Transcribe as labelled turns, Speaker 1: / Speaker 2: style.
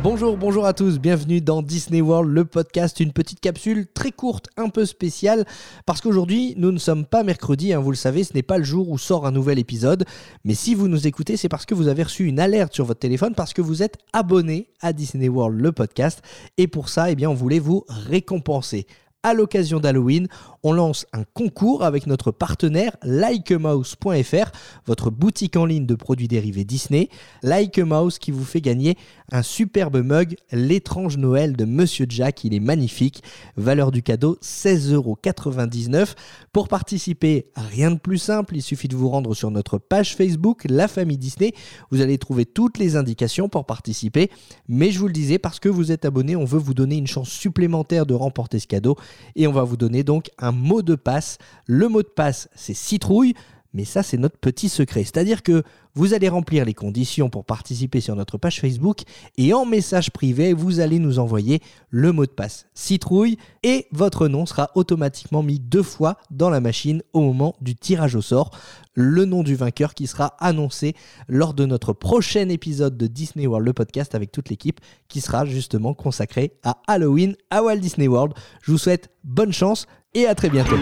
Speaker 1: Bonjour, bonjour à tous, bienvenue dans Disney World, le podcast, une petite capsule très courte, un peu spéciale, parce qu'aujourd'hui nous ne sommes pas mercredi, hein, vous le savez, ce n'est pas le jour où sort un nouvel épisode, mais si vous nous écoutez, c'est parce que vous avez reçu une alerte sur votre téléphone, parce que vous êtes abonné à Disney World, le podcast, et pour ça, eh bien, on voulait vous récompenser. À l'occasion d'Halloween, on lance un concours avec notre partenaire likemouse.fr, votre boutique en ligne de produits dérivés Disney. Like Mouse qui vous fait gagner un superbe mug, l'étrange Noël de Monsieur Jack. Il est magnifique. Valeur du cadeau 16,99€. Pour participer, rien de plus simple. Il suffit de vous rendre sur notre page Facebook, La Famille Disney. Vous allez trouver toutes les indications pour participer. Mais je vous le disais, parce que vous êtes abonné, on veut vous donner une chance supplémentaire de remporter ce cadeau. Et on va vous donner donc mot de passe. Le mot de passe, c'est citrouille. Mais ça, c'est notre petit secret. C'est-à-dire que vous allez remplir les conditions pour participer sur notre page Facebook et en message privé, vous allez nous envoyer le mot de passe citrouille et votre nom sera automatiquement mis deux fois dans la machine au moment du tirage au sort. Le nom du vainqueur qui sera annoncé lors de notre prochain épisode de Disney World, le podcast avec toute l'équipe qui sera justement consacré à Halloween à Walt Disney World. Je vous souhaite bonne chance et à très bientôt.